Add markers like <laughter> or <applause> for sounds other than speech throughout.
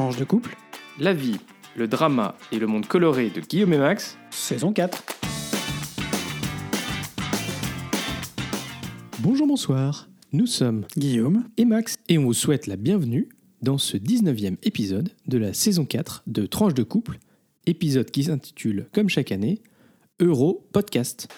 Tranche de couple, La vie, le drama et le monde coloré de Guillaume et Max. saison 4. Bonjour, bonsoir. Nous sommes Guillaume, et Max et on vous souhaite la bienvenue dans ce 19e épisode de la saison 4 de Tranche de couple, épisode qui s'intitule, comme chaque année, Euro Podcast.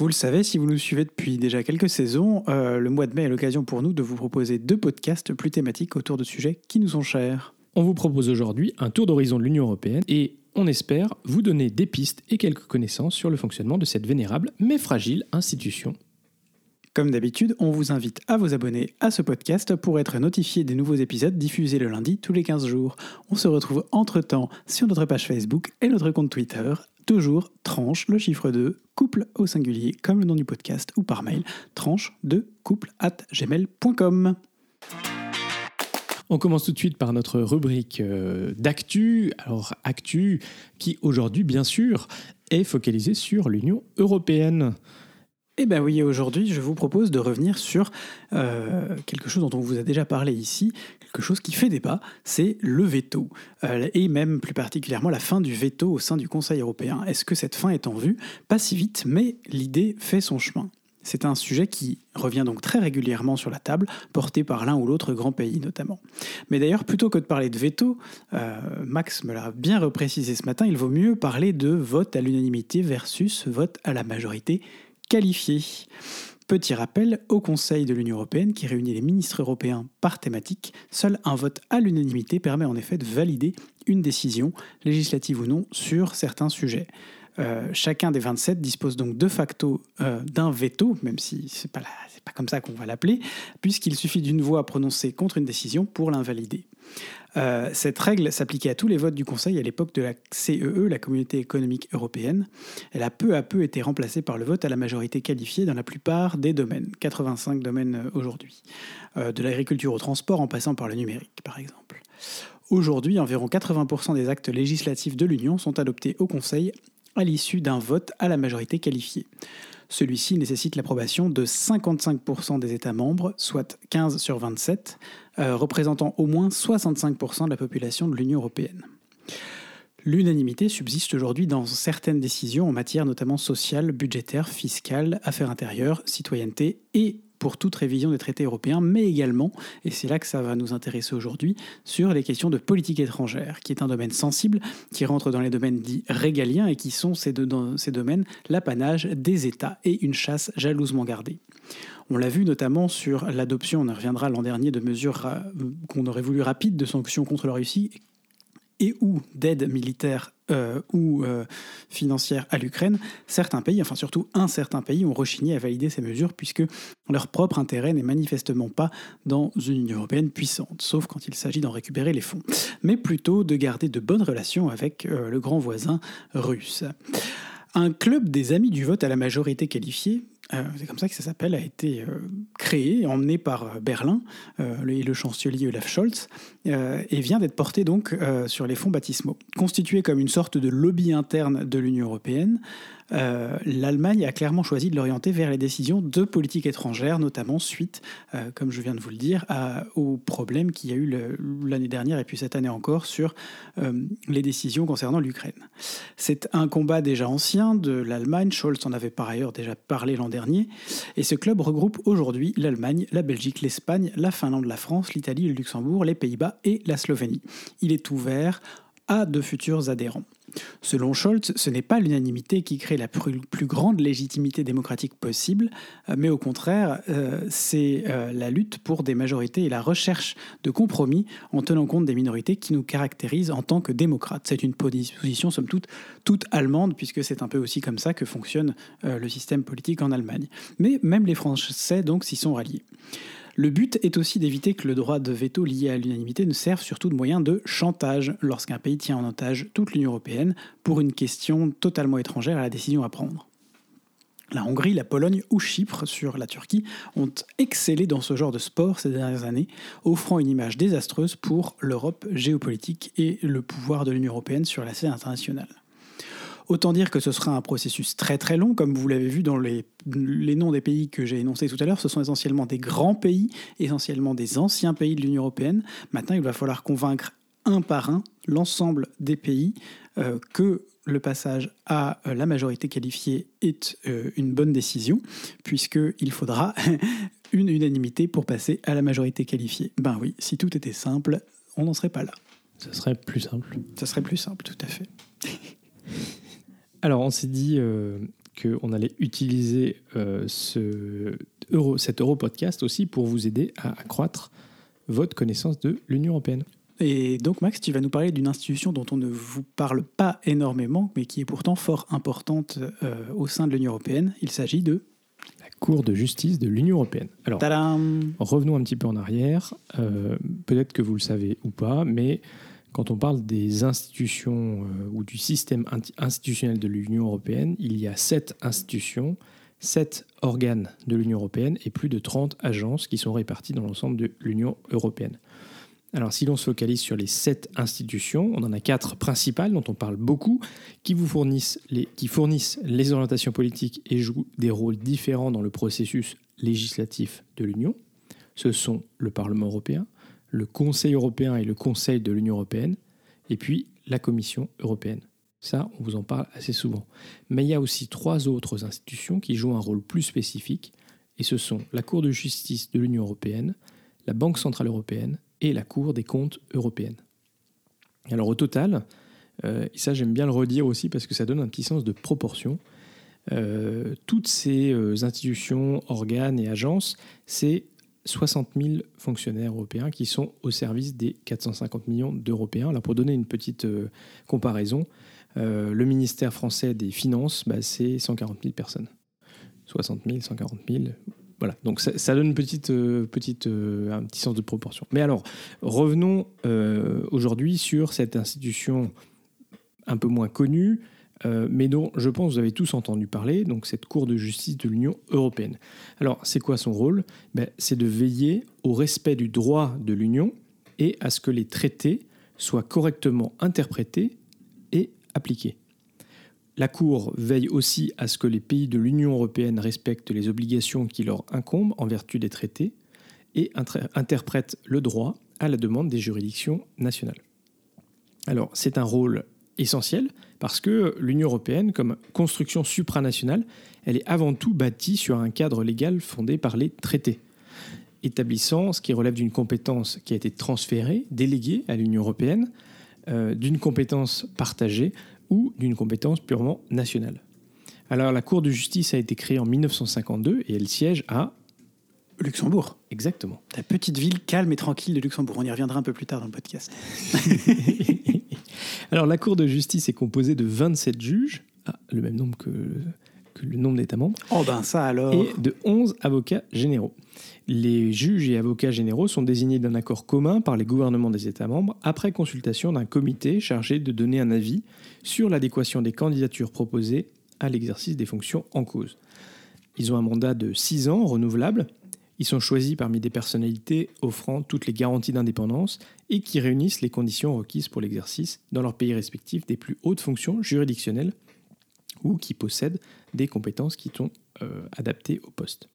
Vous le savez, si vous nous suivez depuis déjà quelques saisons, euh, le mois de mai est l'occasion pour nous de vous proposer deux podcasts plus thématiques autour de sujets qui nous sont chers. On vous propose aujourd'hui un tour d'horizon de l'Union Européenne et on espère vous donner des pistes et quelques connaissances sur le fonctionnement de cette vénérable mais fragile institution. Comme d'habitude, on vous invite à vous abonner à ce podcast pour être notifié des nouveaux épisodes diffusés le lundi tous les 15 jours. On se retrouve entre-temps sur notre page Facebook et notre compte Twitter, toujours tranche le chiffre 2, couple au singulier comme le nom du podcast ou par mail, tranche de couple at gmail.com. On commence tout de suite par notre rubrique euh, d'actu. Alors, actu qui aujourd'hui, bien sûr, est focalisée sur l'Union européenne. Eh bien oui, aujourd'hui, je vous propose de revenir sur euh, quelque chose dont on vous a déjà parlé ici, quelque chose qui fait débat, c'est le veto, Euh, et même plus particulièrement la fin du veto au sein du Conseil européen. Est-ce que cette fin est en vue? Pas si vite, mais l'idée fait son chemin. C'est un sujet qui revient donc très régulièrement sur la table, porté par l'un ou l'autre grand pays notamment. Mais d'ailleurs, plutôt que de parler de veto, euh, Max me l'a bien reprécisé ce matin, il vaut mieux parler de vote à l'unanimité versus vote à la majorité qualifiée. Petit rappel, au Conseil de l'Union européenne, qui réunit les ministres européens par thématique, seul un vote à l'unanimité permet en effet de valider une décision, législative ou non, sur certains sujets. Euh, chacun des 27 dispose donc de facto euh, d'un veto, même si la- c'est pas comme ça qu'on va l'appeler, puisqu'il suffit d'une voix prononcée contre une décision pour l'invalider. Euh, cette règle s'appliquait à tous les votes du Conseil à l'époque de la CEE, la Communauté économique européenne. Elle a peu à peu été remplacée par le vote à la majorité qualifiée dans la plupart des domaines, 85 domaines aujourd'hui, de l'agriculture au transport en passant par le numérique par exemple. Aujourd'hui, environ 80% des actes législatifs de l'Union sont adoptés au Conseil à l'issue d'un vote à la majorité qualifiée. Celui-ci nécessite l'approbation de 55% des États membres, soit 15 sur 27, euh, représentant au moins 65% de la population de l'Union européenne. L'unanimité subsiste aujourd'hui dans certaines décisions en matière notamment sociale, budgétaire, fiscale, affaires intérieures, citoyenneté et pour toute révision des traités européens, mais également, et c'est là que ça va nous intéresser aujourd'hui, sur les questions de politique étrangère, qui est un domaine sensible, qui rentre dans les domaines dits régaliens et qui sont ces, deux- dans ces domaines l'apanage des États et une chasse jalousement gardée. On l'a vu notamment sur l'adoption, on reviendra l'an dernier, de mesures qu'on aurait voulu rapides de sanctions contre la Russie et ou d'aide militaire euh, ou euh, financière à l'Ukraine, certains pays, enfin surtout un certain pays, ont rechigné à valider ces mesures puisque leur propre intérêt n'est manifestement pas dans une Union européenne puissante, sauf quand il s'agit d'en récupérer les fonds, mais plutôt de garder de bonnes relations avec euh, le grand voisin russe. Un club des amis du vote à la majorité qualifiée, euh, c'est comme ça que ça s'appelle, a été euh, créé, emmené par euh, Berlin euh, le- et le chancelier Olaf Scholz, et vient d'être porté donc sur les fonds baptismaux. Constitué comme une sorte de lobby interne de l'Union européenne, euh, l'Allemagne a clairement choisi de l'orienter vers les décisions de politique étrangère, notamment suite, euh, comme je viens de vous le dire, à- au problème qu'il y a eu l'année dernière et puis cette année encore sur euh, les décisions concernant l'Ukraine. C'est un combat déjà ancien de l'Allemagne, Scholz en avait par ailleurs déjà parlé l'an dernier, et ce club regroupe aujourd'hui l'Allemagne, la Belgique, l'Espagne, la Finlande, la France, l'Italie, le Luxembourg, les Pays-Bas et la Slovénie. Il est ouvert à de futurs adhérents. Selon Scholz, ce n'est pas l'unanimité qui crée la plus, grande légitimité démocratique possible, euh, mais au contraire, euh, c'est euh, la lutte pour des majorités et la recherche de compromis en tenant compte des minorités qui nous caractérisent en tant que démocrates. C'est une position, somme toute, toute allemande, puisque c'est un peu aussi comme ça que fonctionne le système politique en Allemagne. Mais même les Français, donc, s'y sont ralliés. Le but est aussi d'éviter que le droit de veto lié à l'unanimité ne serve surtout de moyen de chantage lorsqu'un pays tient en otage toute l'Union européenne pour une question totalement étrangère à la décision à prendre. La Hongrie, la Pologne ou Chypre sur la Turquie ont excellé dans ce genre de sport ces dernières années, offrant une image désastreuse pour l'Europe géopolitique et le pouvoir de l'Union européenne sur la scène internationale. Autant dire que ce sera un processus très très long, comme vous l'avez vu dans les, les noms des pays que j'ai énoncés tout à l'heure, ce sont essentiellement des grands pays, essentiellement des anciens pays de l'Union européenne. Maintenant, il va falloir convaincre un par un l'ensemble des pays euh, que le passage à euh, la majorité qualifiée est euh, une bonne décision, puisqu'il faudra <laughs> une unanimité pour passer à la majorité qualifiée. Ben oui, si tout était simple, on n'en serait pas là. Ça serait plus simple. Ça serait plus simple, tout à fait. <laughs> Alors, on s'est dit qu'on allait utiliser ce Euro, cet Euro podcast aussi pour vous aider à accroître votre connaissance de l'Union européenne. Et donc, Max, tu vas nous parler d'une institution dont on ne vous parle pas énormément, mais qui est pourtant fort importante euh, au sein de l'Union européenne. Il s'agit de la Cour de justice de l'Union européenne. Alors, Tadam revenons un petit peu en arrière. Euh, peut-être que vous le savez ou pas, mais quand on parle des institutions euh, ou du système institutionnel de l'Union européenne, il y a sept institutions, sept organes de l'Union européenne et plus de 30 agences qui sont réparties dans l'ensemble de l'Union européenne. Alors si l'on se focalise sur les sept institutions, on en a quatre principales dont on parle beaucoup, qui vous fournissent les, qui fournissent les orientations politiques et jouent des rôles différents dans le processus législatif de l'Union. Ce sont le Parlement européen, le Conseil européen et le Conseil de l'Union européenne, et puis la Commission européenne. Ça, on vous en parle assez souvent. Mais il y a aussi trois autres institutions qui jouent un rôle plus spécifique, et ce sont la Cour de justice de l'Union européenne, la Banque centrale européenne et la Cour des comptes européenne. Alors au total, euh, et ça j'aime bien le redire aussi parce que ça donne un petit sens de proportion, euh, toutes ces euh, institutions, organes et agences, c'est 60 000 fonctionnaires européens qui sont au service des 450 millions d'Européens. Alors pour donner une petite comparaison, le ministère français des Finances, bah, c'est 140 000 personnes. 60 000, 140 000, voilà, donc ça, donne une petite, euh, petite, euh, un petit sens de proportion. Mais alors, revenons euh, aujourd'hui sur cette institution un peu moins connue, mais dont je pense que vous avez tous entendu parler, donc cette Cour de justice de l'Union européenne. Alors, c'est quoi son rôle? Ben, C'est de veiller au respect du droit de l'Union et à ce que les traités soient correctement interprétés et appliqués. La Cour veille aussi à ce que les pays de l'Union européenne respectent les obligations qui leur incombent en vertu des traités et interprète le droit à la demande des juridictions nationales. Alors c'est un rôle essentiel parce que l'Union européenne, comme construction supranationale, elle est avant tout bâtie sur un cadre légal fondé par les traités, établissant ce qui relève d'une compétence qui a été transférée, déléguée à l'Union européenne, euh, d'une compétence partagée ou d'une compétence purement nationale. Alors la Cour de justice a été créée en 1952 et elle siège à Luxembourg. Exactement. La petite ville calme et tranquille de Luxembourg. On y reviendra un peu plus tard dans le podcast. <laughs> Alors la Cour de justice est composée de 27 juges, ah, le même nombre que, que le nombre d'États membres. Oh ben ça alors. Et de 11 avocats généraux. Les juges et avocats généraux sont désignés d'un accord commun par les gouvernements des États membres après consultation d'un comité chargé de donner un avis sur l'adéquation des candidatures proposées à l'exercice des fonctions en cause. Ils ont un mandat de 6 ans renouvelable. Ils sont choisis parmi des personnalités offrant toutes les garanties d'indépendance et qui réunissent les conditions requises pour l'exercice dans leur pays respectif des plus hautes fonctions juridictionnelles ou qui possèdent des compétences qui sont euh, adaptées au poste.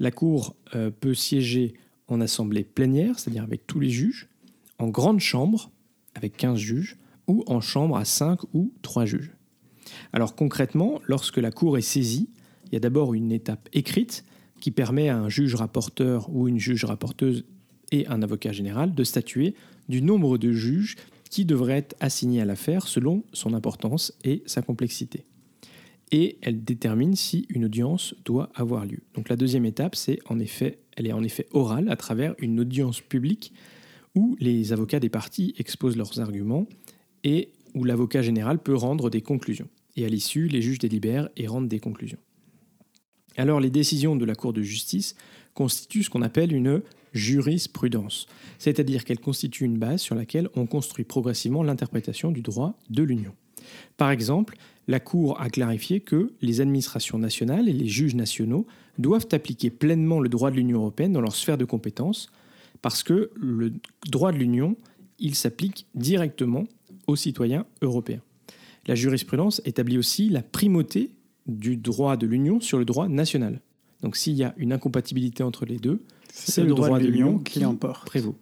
La Cour euh, peut siéger en assemblée plénière, c'est-à-dire avec tous les juges, en grande chambre, avec 15 juges, ou en chambre à 5 ou 3 juges. Alors concrètement, lorsque la Cour est saisie, il y a d'abord une étape écrite qui permet à un juge rapporteur ou une juge rapporteuse et un avocat général de statuer du nombre de juges qui devraient être assignés à l'affaire selon son importance et sa complexité et elle détermine si une audience doit avoir lieu. Donc la deuxième étape, c'est en effet, elle est en effet orale à travers une audience publique où les avocats des parties exposent leurs arguments et où l'avocat général peut rendre des conclusions. Et à l'issue, les juges délibèrent et rendent des conclusions. Alors les décisions de la Cour de justice constituent ce qu'on appelle une jurisprudence, c'est-à-dire qu'elles constituent une base sur laquelle on construit progressivement l'interprétation du droit de l'Union. Par exemple, la Cour a clarifié que les administrations nationales et les juges nationaux doivent appliquer pleinement le droit de l'Union européenne dans leur sphère de compétences, parce que le droit de l'Union, il s'applique directement aux citoyens européens. la jurisprudence établit aussi la primauté du droit de l'Union sur le droit national. Donc s'il y a une incompatibilité entre les deux, c'est le droit de l'Union qui l'emporte. prévaut.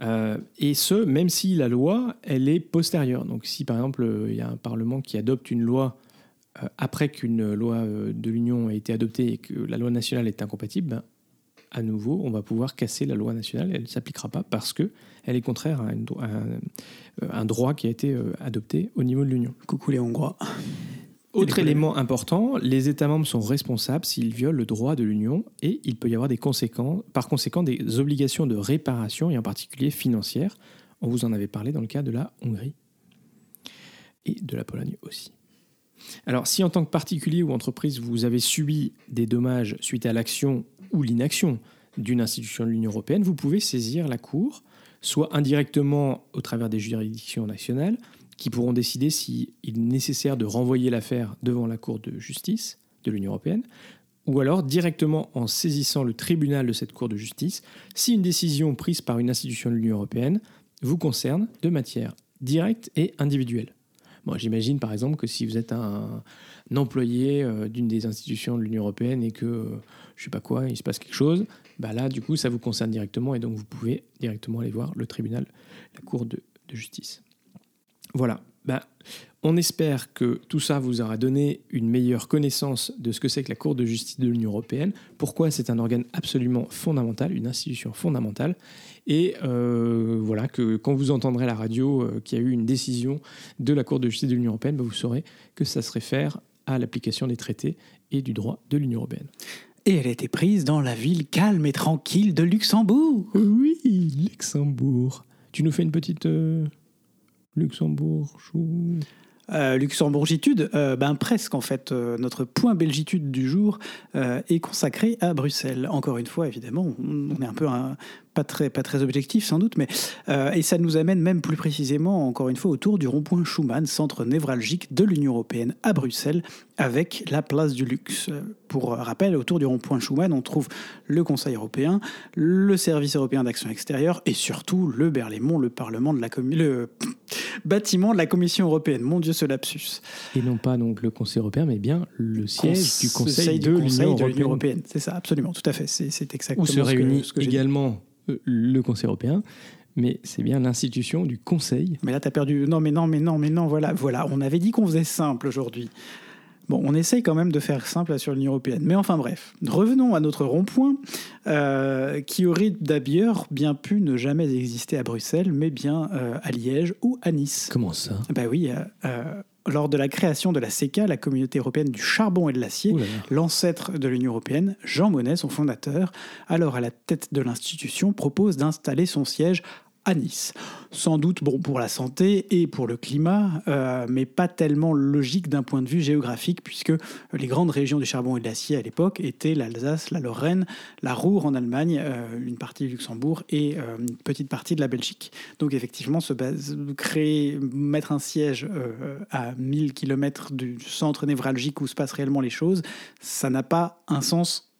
Euh, et ce, même si la loi, elle est postérieure. Donc si par exemple, il y a un Parlement qui adopte une loi euh, après qu'une loi euh, de l'Union ait été adoptée et que la loi nationale est incompatible, ben, à nouveau, on va pouvoir casser la loi nationale. Elle ne s'appliquera pas parce que elle est contraire à, un, droit qui a été adopté au niveau de l'Union. Coucou les Hongrois. Autre élément important, les États membres sont responsables s'ils violent le droit de l'Union et il peut y avoir des conséquences, par conséquent des obligations de réparation et en particulier financières. On vous en avait parlé dans le cas de la Hongrie et de la Pologne aussi. Alors si en tant que particulier ou entreprise vous avez subi des dommages suite à l'action ou l'inaction d'une institution de l'Union européenne, vous pouvez saisir la Cour, soit indirectement au travers des juridictions nationales, qui pourront décider s'il est nécessaire de renvoyer l'affaire devant la Cour de justice de l'Union européenne, ou alors directement en saisissant le tribunal de cette Cour de justice si une décision prise par une institution de l'Union européenne vous concerne de manière directe et individuelle. J'imagine par exemple que si vous êtes un, employé euh, d'une des institutions de l'Union européenne et que, euh, je sais pas quoi, il se passe quelque chose, bah là, du coup, ça vous concerne directement et donc vous pouvez directement aller voir le tribunal, la Cour de justice. Voilà. Ben, on espère que tout ça vous aura donné une meilleure connaissance de ce que c'est que la Cour de justice de l'Union européenne, pourquoi c'est un organe absolument fondamental, une institution fondamentale, et euh, voilà que quand vous entendrez la radio euh, qu'il y a eu une décision de la Cour de justice de l'Union européenne, ben, vous saurez que ça se réfère à l'application des traités et du droit de l'Union européenne. Et elle a été prise dans la ville calme et tranquille de Luxembourg. Oui, Luxembourg. Tu nous fais une petite... Euh, Luxembourg. Euh, Luxembourgitude, euh, ben presque en fait. Euh, notre point belgitude du jour est consacré à Bruxelles. Encore une fois, évidemment, on, est un peu un, pas très, pas très objectif sans doute, mais euh, et ça nous amène même plus précisément, encore une fois, autour du rond-point Schuman, centre névralgique de l'Union européenne à Bruxelles, avec la place du luxe. Pour rappel, autour du rond-point Schuman, on trouve le Conseil européen, le Service européen d'action extérieure et surtout le Berlaymont, le Parlement de la le <laughs> bâtiment de la Commission européenne. Mon Dieu, ce lapsus. Et non pas donc le Conseil européen, mais bien le siège du Conseil, de l'Union européenne. C'est ça, absolument, tout à fait. C'est exactement Où se réunit ce que également euh, le Conseil européen, mais c'est bien l'institution du Conseil. Mais là, tu as perdu. Non, mais non, mais non, mais non, voilà, voilà. On avait dit qu'on faisait simple aujourd'hui. Bon, on essaye quand même de faire simple sur l'Union européenne. Mais enfin bref, revenons à notre rond-point, euh, qui aurait d'ailleurs bien pu ne jamais exister à Bruxelles, mais bien euh, à Liège ou à Nice. Comment ça? Bah oui, lors de la création de la CECA, la communauté européenne du charbon et de l'acier, l'ancêtre de l'Union européenne, Jean Monnet, son fondateur, alors à la tête de l'institution, propose d'installer son siège à Nice. Sans doute bon pour la santé et pour le climat, euh, mais pas tellement logique d'un point de vue géographique, puisque les grandes régions du charbon et de l'acier à l'époque étaient l'Alsace, la Lorraine, la Ruhr en Allemagne, euh, une partie du Luxembourg et euh, une petite partie de la Belgique. Donc effectivement, se créer, mettre un siège à 1000 km du centre névralgique où se passent réellement les choses, ça n'a pas un sens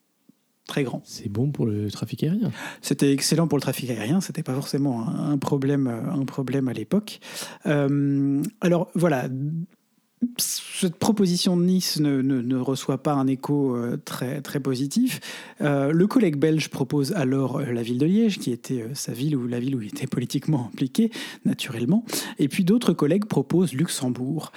très grand. C'est bon pour le trafic aérien. C'était excellent pour le trafic aérien. C'était pas forcément un problème, un problème à l'époque. Euh, alors voilà, cette proposition de Nice ne, reçoit pas un écho euh, très, positif. Euh, le collègue belge propose alors euh, la ville de Liège, qui était sa ville ou la ville où il était politiquement <laughs> impliqué, naturellement. Et puis d'autres collègues proposent Luxembourg.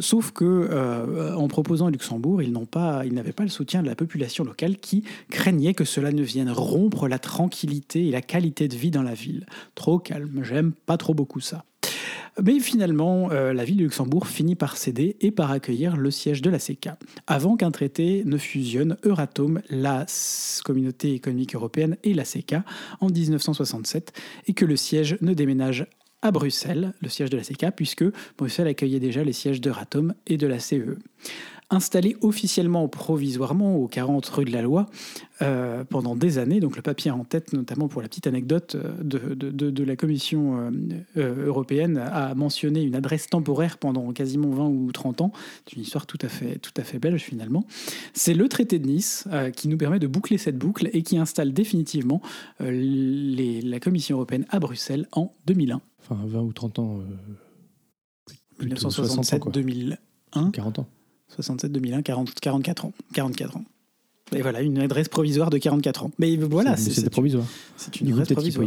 sauf que en proposant Luxembourg, ils n'avaient pas le soutien de la population locale qui craignait que cela ne vienne rompre la tranquillité et la qualité de vie dans la ville. Trop calme, j'aime pas trop beaucoup ça. Mais finalement, euh, la ville de Luxembourg finit par céder et par accueillir le siège de la CECA, avant qu'un traité ne fusionne Euratom, la communauté économique européenne et la CECA en 1967, et que le siège ne déménage à Bruxelles, le siège de la CECA, puisque Bruxelles accueillait déjà les sièges d'Euratom et de la CEE. Installé officiellement provisoirement au 40 rue de la Loi euh, pendant des années. Donc le papier en tête, notamment pour la petite anecdote euh, de, la Commission euh, européenne, a mentionné une adresse temporaire pendant quasiment 20 ou 30 ans. C'est une histoire tout à fait, tout à fait belge finalement. C'est le traité de Nice qui nous permet de boucler cette boucle et qui installe définitivement la Commission européenne à Bruxelles en 2001. Enfin 20 ou 30 ans Plutôt 60 ans, quoi. 1967-2001. 40 ans. 67-2001, 40 44 ans. 44 ans. Et voilà, une adresse provisoire de 44 ans. Mais voilà, C'est- provisoire. c'est une adresse provisoire.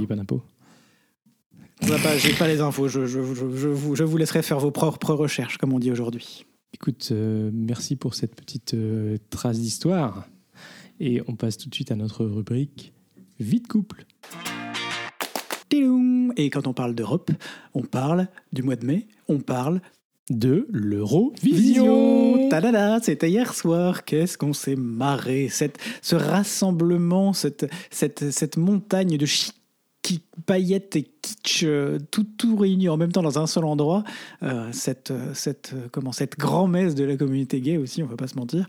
pas pas- J'ai pas les infos, je, je- je- vous, je vous laisserai faire vos propres recherches, comme on dit aujourd'hui. Écoute, euh, merci pour cette petite euh, trace d'histoire. Et on passe tout de suite à notre rubrique Vie de couple. Et quand on parle d'Europe, on parle du mois de mai, on parle De l'Eurovision. Vision Tadada C'était hier soir. Qu'est-ce qu'on s'est marré cette, Ce rassemblement, cette, cette, cette montagne de chi qui paillettes et kitsch, euh, tout, tout réuni en même temps dans un seul endroit. Euh, cette, euh, cette, comment, cette grand-messe de la communauté gay aussi, on va pas se mentir.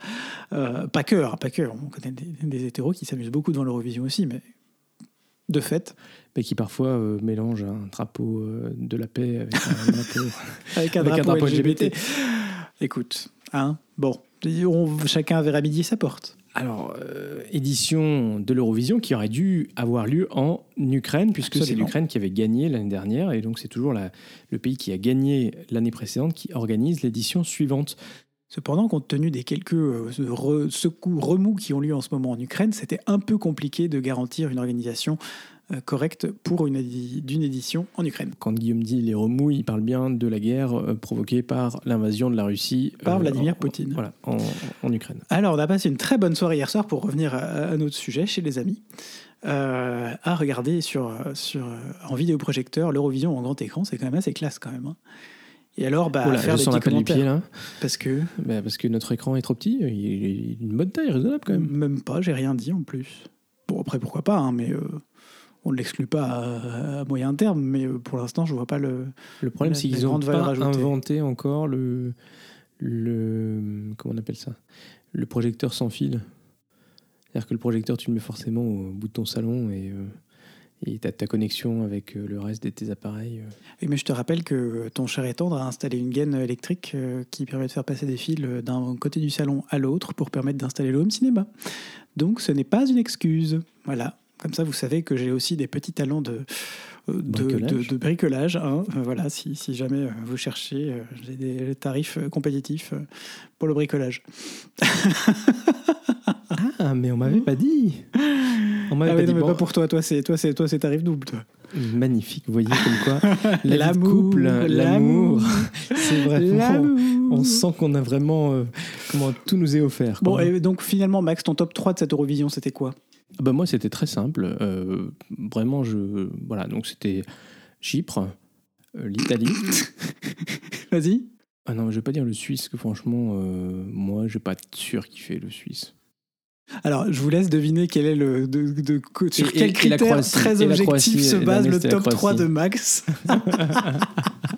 Pas que, hein, pas que. On connaît des, des hétéros qui s'amusent beaucoup devant l'Eurovision aussi, mais de fait, Mais qui parfois euh, mélange un drapeau euh, de la paix avec un <laughs> drapeau. avec un Avec un drapeau, drapeau LGBT. LGBT. Écoute, hein, bon, on- chacun verra midi sa porte. Alors, euh, édition de l'Eurovision qui aurait dû avoir lieu en Ukraine, puisque c'est l'Ukraine qui avait gagné l'année dernière, et donc c'est toujours la- le pays qui a gagné l'année précédente qui organise l'édition suivante. Cependant, compte tenu des quelques re- secoues, remous qui ont lieu en ce moment en Ukraine, c'était un peu compliqué de garantir une organisation correcte pour une d'une édition en Ukraine. Quand Guillaume dit les remous, il parle bien de la guerre euh, provoquée par l'invasion de la Russie Par euh, Vladimir en- Poutine. Voilà, en, en Ukraine. Alors, on a passé une très bonne soirée hier soir pour revenir à, à notre sujet chez les amis. euh, à regarder sur, euh, sur, euh, en vidéoprojecteur l'Eurovision en grand écran, c'est quand même assez classe quand même. hein. Et alors, bah, Oh là, faire des petits commentaires. pied là, Parce que, Bah, parce que notre écran est trop petit, il il est une bonne taille raisonnable quand même. même pas, j'ai rien dit en plus. Bon, après, pourquoi pas, hein, mais euh, on ne l'exclut pas à, à moyen terme, mais euh, pour l'instant, je vois pas le. Le problème, c'est qu'ils n'ont pas inventé encore le, le. Comment on appelle ça? Le projecteur sans fil. C'est-à-dire que le projecteur, tu le mets forcément au bout de ton salon et euh, et tu as ta connexion avec euh, le reste de tes appareils. euh. Oui, mais je te rappelle que ton cher étendre a installé une gaine électrique euh, qui permet de faire passer des fils euh, d'un côté du salon à l'autre pour permettre d'installer le home cinéma. Donc ce n'est pas une excuse. Voilà. Comme ça, vous savez que j'ai aussi des petits talents de, euh, de, Bricolage. de- de bricolage. hein. Euh, Voilà, si, si jamais euh, vous cherchez, j'ai des tarifs compétitifs pour le bricolage. <laughs> Ah, mais on m'avait pas dit On m'avait Ah pas oui, dit. non, mais Bon, pas pour toi. Toi, c'est toi, c'est toi, c'est tarif double. Toi. Magnifique, vous voyez comme quoi <laughs> la vie de L'amour, couple, l'amour, l'amour. <laughs> c'est vraiment. On sent qu'on a vraiment. euh, comment tout nous est offert. Bon, quoi. et donc finalement, Max, ton top 3 de cette Eurovision, c'était quoi? Bah, moi, c'était très simple. Euh, vraiment, je. Voilà, donc c'était Chypre, euh, l'Italie. <laughs> Vas-y. Ah non, je vais pas dire le Suisse, que franchement, euh, moi, je vais pas être sûr qu'il fait le Suisse. Alors, je vous laisse deviner quel est le de, sur Et- quel et- et la critère Croatie. très objectif Croatie, se base le top 3 Croatie. de Max. <laughs> <laughs>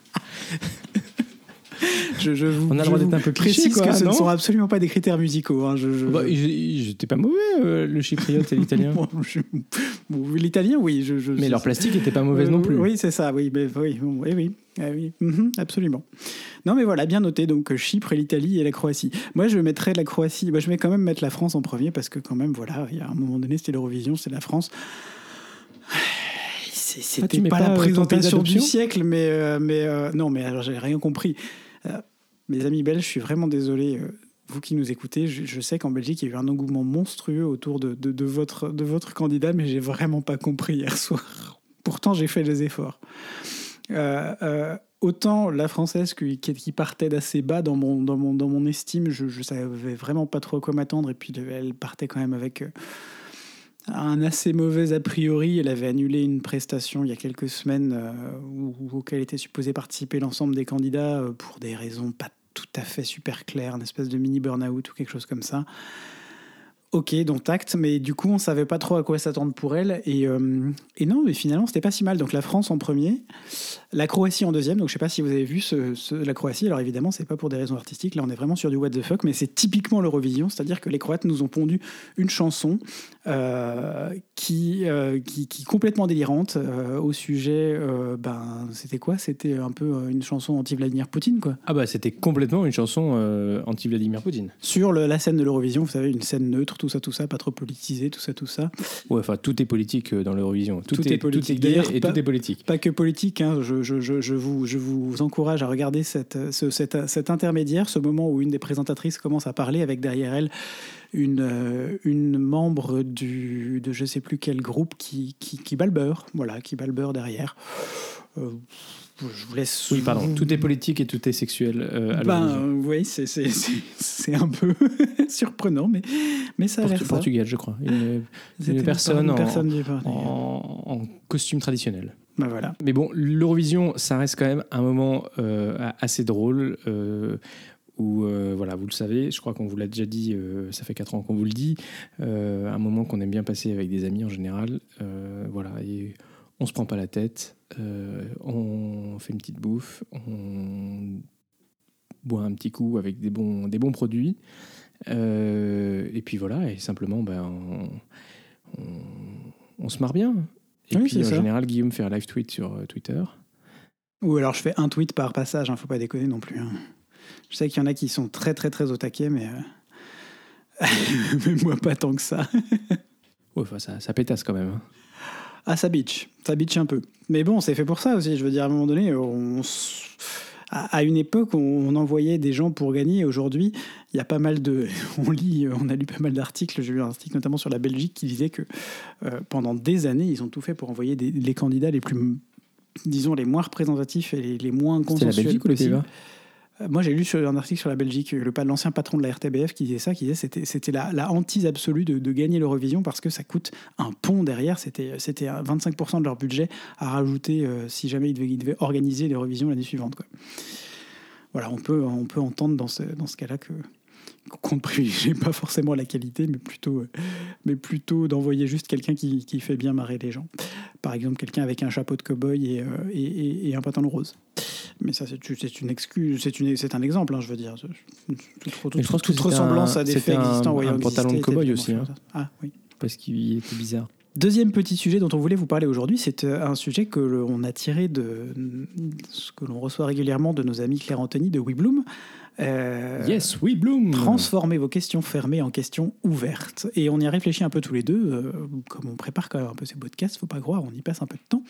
je, je vous, On a le droit d'être un peu cliché, quoi, que ce ne non sont absolument pas des critères musicaux. hein. Je- je- Bah, J'étais pas mauvais, euh, le chypriote et l'italien. <laughs> Bon, je- bon, L'italien, oui. Mais leur plastique était pas mauvaise non Euh, plus. Oui, c'est ça, oui, mais, oui, oui, oui, Ah oui, mhm, absolument. Non, mais voilà, bien noté, donc Chypre, l'Italie et la Croatie. Moi, je mettrais la Croatie, bah, je vais quand même mettre la France en premier, parce que quand même, voilà, il y a un moment donné, c'était l'Eurovision, c'est la France. C'était Ah, pas, pas, la euh, présentation du siècle, mais, euh, mais euh, non, mais alors j'ai rien compris. Euh, mes amis belges, je suis vraiment désolé. euh, vous qui nous écoutez, je, sais qu'en Belgique, il y a eu un engouement monstrueux autour de, votre, candidat, mais j'ai vraiment pas compris hier soir. <laughs> Pourtant, j'ai fait des efforts. Euh, autant la française qui, partait d'assez bas dans mon, estime, je, je savais vraiment pas trop à quoi m'attendre, et puis elle partait quand même avec un assez mauvais a priori. Elle avait annulé une prestation il y a quelques semaines euh, auquel était supposé participer l'ensemble des candidats euh, pour des raisons pas tout à fait super claires, une espèce de mini burn-out ou quelque chose comme ça. Ok, dont acte, mais du coup, on savait pas trop à quoi s'attendre pour elle. Et, euh, et non, mais finalement, c'était pas si mal. Donc la France en premier, la Croatie en deuxième. Donc je sais pas si vous avez vu ce, ce- la Croatie. Alors évidemment, c'est pas pour des raisons artistiques. Là, on est vraiment sur du what the fuck, mais c'est typiquement l'Eurovision. C'est-à-dire que les Croates nous ont pondu une chanson euh, qui, euh, qui, qui est complètement délirante au sujet. ben, c'était quoi? C'était un peu une chanson anti-Vladimir Poutine, quoi. Ah bah c'était complètement une chanson anti-Vladimir Poutine. Sur le- la scène de l'Eurovision, vous savez, une scène neutre, tout ça, tout ça, pas trop politisé, tout ça, tout ça. Ouais, enfin tout est politique euh, dans l'Eurovision. Tout, Tout est, est politique. Tout est gay et pas- tout est politique. Pas que politique, hein, je, je, je, je vous, je vous encourage à regarder cette, ce- cet, cet intermédiaire, ce moment où une des présentatrices commence à parler avec derrière elle une, euh, une membre du, de je sais plus quel groupe qui, qui, qui balbeure, voilà, qui balbeure derrière. Euh, je vous laisse. Oui, pardon. vous- Tout est politique et tout est sexuel euh, à Ben, oui, c'est- c'est c'est- c'est un peu <laughs> surprenant, mais, mais ça a l'air. Portugal, je crois. Une, une personne une en- personne en, en costume traditionnel. Ben voilà. Mais bon, l'Eurovision, ça reste quand même un moment euh, assez drôle. euh, où, euh, voilà, vous le savez, je crois qu'on vous l'a déjà dit, euh, ça fait 4 ans qu'on vous le dit, euh, un moment qu'on aime bien passer avec des amis en général. voilà, et on se prend pas la tête, euh, on fait une petite bouffe, on boit un petit coup avec des bons, des bons produits. euh, et puis voilà, et simplement, ben, on, on- on se marre bien. Et Oui, puis en ça. général, Guillaume fait un live tweet sur euh, Twitter. Ou alors je fais un tweet par passage, hein, faut pas déconner non plus. hein. Je sais qu'il y en a qui sont très très très au taquet, mais, euh, <laughs> mais moi pas tant que ça. Ouais, enfin, ça, ça pétasse quand même. hein. Ah, ça bitch, ça bitch un peu. Mais bon, c'est fait pour ça aussi. Je veux dire, à un moment donné, on s- à une époque, on- envoyait des gens pour gagner. Aujourd'hui, il y a pas mal de. <laughs> On lit, on a lu pas mal d'articles. J'ai lu un article notamment sur la Belgique qui disait que euh, pendant des années, ils ont tout fait pour envoyer des- les candidats les plus, disons, les moins représentatifs et les, les moins C'était la consensuels Belgique ou Euh, Moi, j'ai lu un article sur la Belgique, l'ancien patron de la RTBF qui disait ça, qui disait c'était c'était la, la hantise absolue de, gagner l'Eurovision parce que ça coûte un pont derrière. C'était c'était un 25% de leur budget à rajouter euh, si jamais ils devaient, ils devaient organiser l'Eurovision l'année suivante. Voilà, on peut, on peut entendre dans ce, dans ce cas-là que qu'on ne privilégie pas forcément la qualité, mais plutôt, euh, mais plutôt d'envoyer juste quelqu'un qui, qui fait bien marrer les gens. Par exemple, quelqu'un avec un chapeau de cow-boy et, euh, et, et- et un pantalon rose. Mais ça, c'est une excuse, c'est un exemple, hein, je veux dire. Toute, toute- Mais je pense toute ressemblance un- à des faits un- existants ayant un pantalon de cow-boy aussi, hein. Ah oui. Parce qu'il était bizarre. Deuxième petit sujet dont on voulait vous parler aujourd'hui, c'est euh, un sujet que l'on a tiré de ce que l'on reçoit régulièrement de nos amis Claire Anthony de WeBloom. Euh, yes, oui, Bloom Transformer vos questions fermées en questions ouvertes. Et on y a réfléchi un peu tous les deux. euh, comme on prépare quand même un peu ces podcasts, faut pas croire, on y passe un peu de temps.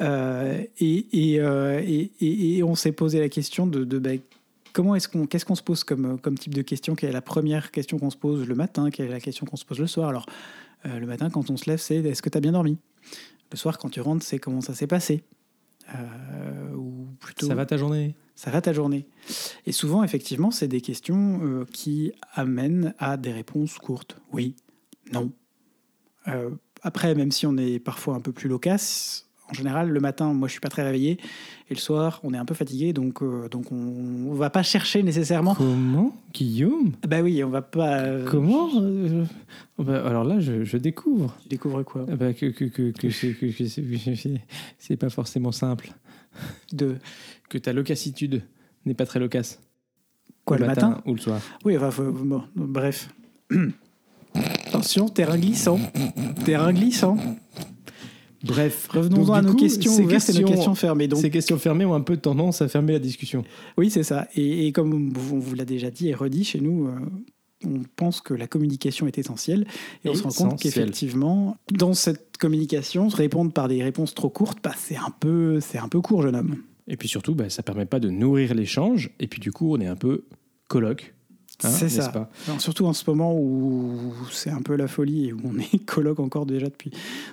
Euh, et, et, euh, et- on s'est posé la question de, de, ben, comment est-ce qu'on, qu'est-ce qu'on se pose comme, comme type de question? Quelle est la première question qu'on se pose le matin? Quelle est la question qu'on se pose le soir? Alors, le matin, quand on se lève, c'est est-ce que tu as bien dormi? Le soir, quand tu rentres, c'est comment ça s'est passé? Ou plutôt, Ça va ta journée? Ça va ta journée Et souvent, effectivement, c'est des questions euh, qui amènent à des réponses courtes. Oui, non. Euh, après, même si on est parfois un peu plus loquace, en général, le matin, moi, je suis pas très réveillé, et le soir, on est un peu fatigué, donc, euh, donc on, on va pas chercher nécessairement. Comment Guillaume? Bah oui, on va pas. euh, Comment euh, bah, Alors là, je, je découvre Tu découvres quoi? Ah bah, que, que, que, que, c'est pas forcément simple. De Que ta locassitude n'est pas très loquace. quoi le matin, Ou le soir. Oui, enfin, faut- bon, bref. <clears throat> Attention, terrain glissant. Terrain glissant. Bref, Revenons-en Donc, à du nos coup, questions ces ouvertes et nos questions- questions fermées. Donc, Ces questions fermées ont un peu tendance à fermer la discussion. Oui, c'est ça. Et, et comme on vous l'a déjà dit et redit chez nous, euh, on pense que la communication est essentielle. Et on se rend compte Essentielle. qu'effectivement, dans cette communication, se répondre par des réponses trop courtes, bah, c'est un, peu- c'est un peu court, jeune homme. Et puis surtout, bah, ça permet pas de nourrir l'échange. Et puis du coup, on est un peu coloc. hein, c'est ça. pas? Alors, surtout en ce moment où c'est un peu la folie et où on est <laughs> colloque encore déjà depuis,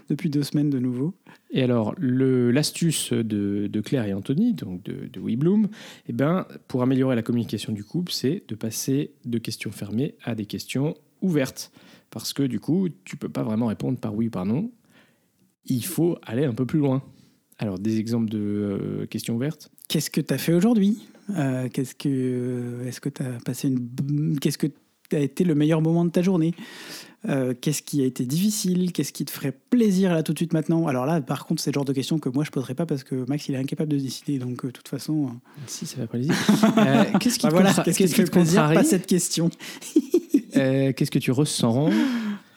depuis deux semaines de nouveau. Et alors, l'astuce de, de Claire et Anthony, donc de, de WeBloom, eh ben, pour améliorer la communication du couple, c'est de passer de questions fermées à des questions ouvertes. Parce que du coup, tu peux pas vraiment répondre par oui ou par non. Il faut aller un peu plus loin. Alors, des exemples de euh, questions ouvertes. Qu'est-ce que tu as fait aujourd'hui? Euh, Qu'est-ce que est-ce que tu as passé une qu'est-ce que a été le meilleur moment de ta journée? Euh, Qu'est-ce qui a été difficile? Qu'est-ce qui te ferait plaisir là tout de suite maintenant? Alors là, par contre, c'est le genre de questions que moi je poserais pas parce que Max il est incapable de décider. Donc euh, de toute façon, euh, Si, ça va plaisir. Euh, qu'est-ce qui <laughs> bah te voilà, te qui te plaisir? Pas cette question. <laughs> Qu'est-ce que tu ressens?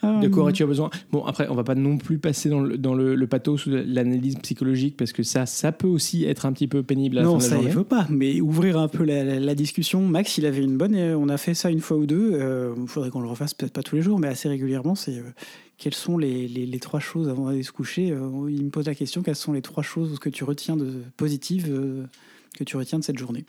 De Euh, quoi aurais-tu besoin? Bon, après, on va pas non plus passer dans le, dans le, le pathos ou l'analyse psychologique parce que ça, ça peut aussi être un petit peu pénible à la Non, fin de la ça il journée. faut pas, mais ouvrir un peu la, la- la discussion. Max, il avait une bonne. euh, On a fait ça une fois ou deux. Il faudrait qu'on le refasse, peut-être pas tous les jours, mais assez régulièrement. C'est euh, quelles sont les, les- les trois choses avant d'aller se coucher? Euh, Il me pose la question quelles sont les trois choses que tu retiens de positives euh, que tu retiens de cette journée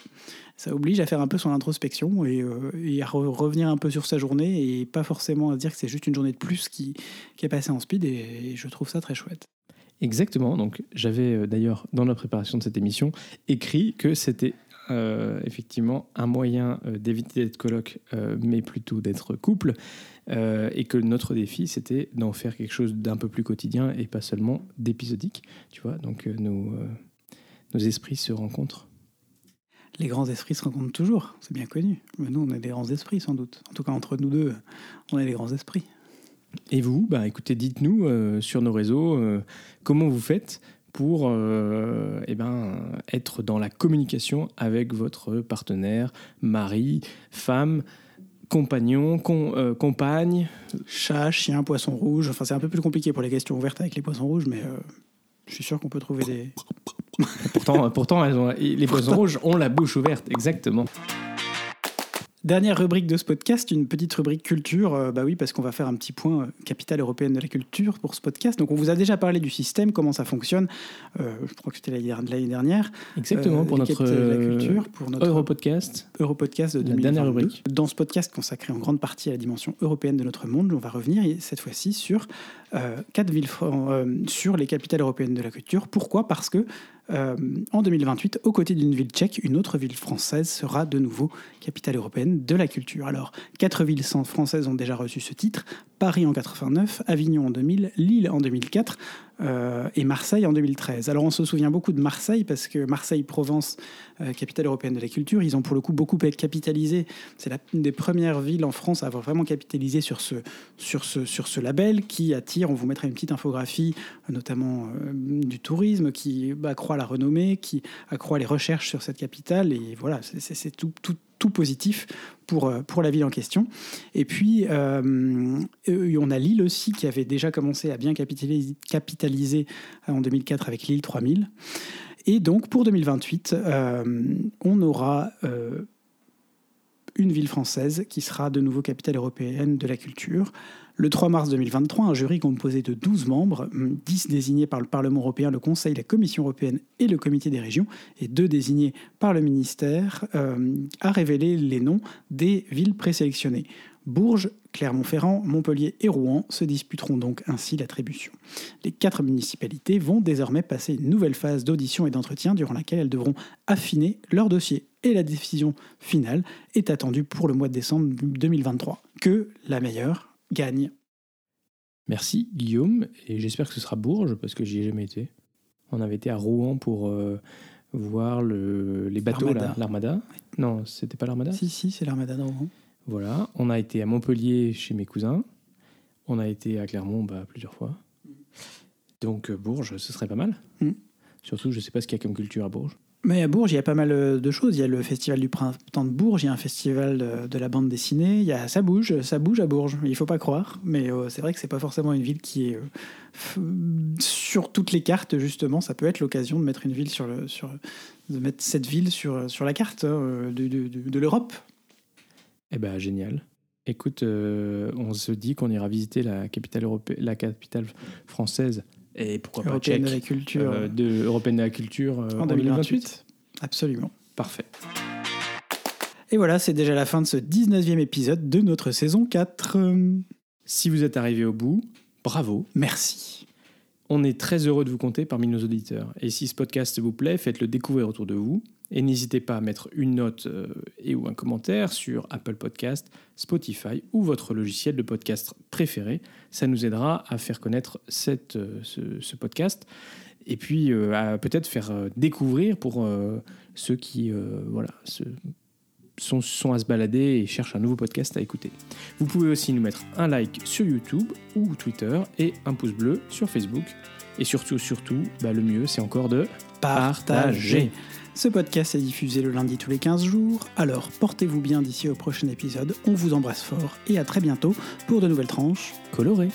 Ça oblige à faire un peu son introspection et, euh, à re- revenir un peu sur sa journée et pas forcément à dire que c'est juste une journée de plus qui, qui est passée en speed. Et, je trouve ça très chouette. Exactement. Donc, j'avais euh, d'ailleurs, dans la préparation de cette émission, écrit que c'était euh, effectivement un moyen d'éviter d'être coloc, euh, mais plutôt d'être couple, et que notre défi, c'était d'en faire quelque chose d'un peu plus quotidien et pas seulement d'épisodique. Tu vois, donc nos, nos esprits se rencontrent. Les grands esprits se rencontrent toujours, c'est bien connu. Mais nous, on est des grands esprits sans doute. En tout cas, entre nous deux, on est des grands esprits. Et vous, bah, écoutez, dites-nous euh, sur nos réseaux euh, comment vous faites pour euh, eh ben, être dans la communication avec votre partenaire, mari, femme, compagnon, euh, compagne? Chat, chien, poisson rouge. Enfin, c'est un peu plus compliqué pour les questions ouvertes avec les poissons rouges, mais euh, je suis sûr qu'on peut trouver des. Pourtant, pourtant elles ont, les poissons rouges ont la bouche ouverte, exactement. Dernière rubrique de ce podcast, une petite rubrique culture. Euh, bah oui, parce qu'on va faire un petit point euh, capitale européenne de la culture pour ce podcast. Donc, on vous a déjà parlé du système, comment ça fonctionne. Euh, je crois que c'était l'année dernière. Exactement, Euh, pour notre la culture, pour notre Europodcast. Europodcast de La 2022. dernière rubrique. Dans ce podcast consacré en grande partie à la dimension européenne de notre monde, on va revenir et cette fois-ci sur quatre villes sur les capitales européennes de la culture. Pourquoi? Parce que euh, en 2028, aux côtés d'une ville tchèque, une autre ville française sera de nouveau capitale européenne de la culture. Alors, quatre villes françaises ont déjà reçu ce titre Paris en 89, Avignon en 2000, Lille en 2004 euh, et Marseille en 2013. Alors, on se souvient beaucoup de Marseille parce que Marseille-Provence, euh, capitale européenne de la culture, ils ont pour le coup beaucoup capitalisé. C'est une des premières villes en France à avoir vraiment capitalisé sur ce, sur ce, sur ce label qui attire, on vous mettra une petite infographie, notamment euh, du tourisme, qui accroît la renommée, qui accroît les recherches sur cette capitale. Et voilà, c'est- tout, tout positif pour, euh, pour la ville en question. Et puis, euh, euh, on a Lille aussi, qui avait déjà commencé à bien capitaliser, en 2004 avec Lille 3000. Et donc, pour 2028, euh, on aura une ville française qui sera de nouveau capitale européenne de la culture. Le 3 mars 2023, un jury composé de 12 membres, 10 désignés par le Parlement européen, le Conseil, la Commission européenne et le Comité des régions, et 2 désignés par le ministère, euh, a révélé les noms des villes présélectionnées. Bourges, Clermont-Ferrand, Montpellier et Rouen se disputeront donc ainsi l'attribution. Les quatre municipalités vont désormais passer une nouvelle phase d'audition et d'entretien durant laquelle elles devront affiner leur dossier. Et la décision finale est attendue pour le mois de décembre 2023. Que la meilleure gagne. Merci Guillaume, et j'espère que ce sera Bourges, parce que j'y ai jamais été. On avait été à Rouen pour euh, voir le, les bateaux, L'Armada. Non, c'était pas l'Armada? Si, si, c'est l'Armada de Rouen. Voilà, on a été à Montpellier chez mes cousins. On a été à Clermont bah, plusieurs fois. Donc euh, Bourges, ce serait pas mal. Mm. Surtout, je sais pas ce qu'il y a comme culture à Bourges. Mais à Bourges, il y a pas mal euh, de choses. Il y a le festival du printemps de Bourges, il y a un festival de, la bande dessinée. Il y a, ça bouge, ça bouge à Bourges. Il faut pas croire, mais euh, c'est vrai que c'est pas forcément une ville qui est euh, sur toutes les cartes. Justement, ça peut être l'occasion de mettre une ville sur le, sur, de mettre cette ville sur, sur la carte euh, de, de- l'Europe. Eh ben génial. Écoute, on se dit qu'on ira visiter la capitale la capitale française et pourquoi pas tchèque de la culture euh, de européenne de la culture euh, en 2028. Absolument. Parfait. Et voilà, c'est déjà la fin de ce 19e épisode de notre saison 4. Euh, Si vous êtes arrivé au bout, bravo. Merci. On est très heureux de vous compter parmi nos auditeurs. Et si ce podcast vous plaît, faites-le découvrir autour de vous. Et n'hésitez pas à mettre une note euh, et ou un commentaire sur Apple Podcast, Spotify ou votre logiciel de podcast préféré. Ça nous aidera à faire connaître cette, euh, ce, ce podcast et puis euh, à peut-être faire découvrir pour euh, ceux qui euh, voilà, se- sont, sont à se balader et cherchent un nouveau podcast à écouter. Vous pouvez aussi nous mettre un like sur YouTube ou Twitter et un pouce bleu sur Facebook. Et surtout, surtout, bah, le mieux, c'est encore de partager. Ce podcast est diffusé le lundi tous les 15 jours, alors portez-vous bien d'ici au prochain épisode, on vous embrasse fort et à très bientôt pour de nouvelles tranches colorées.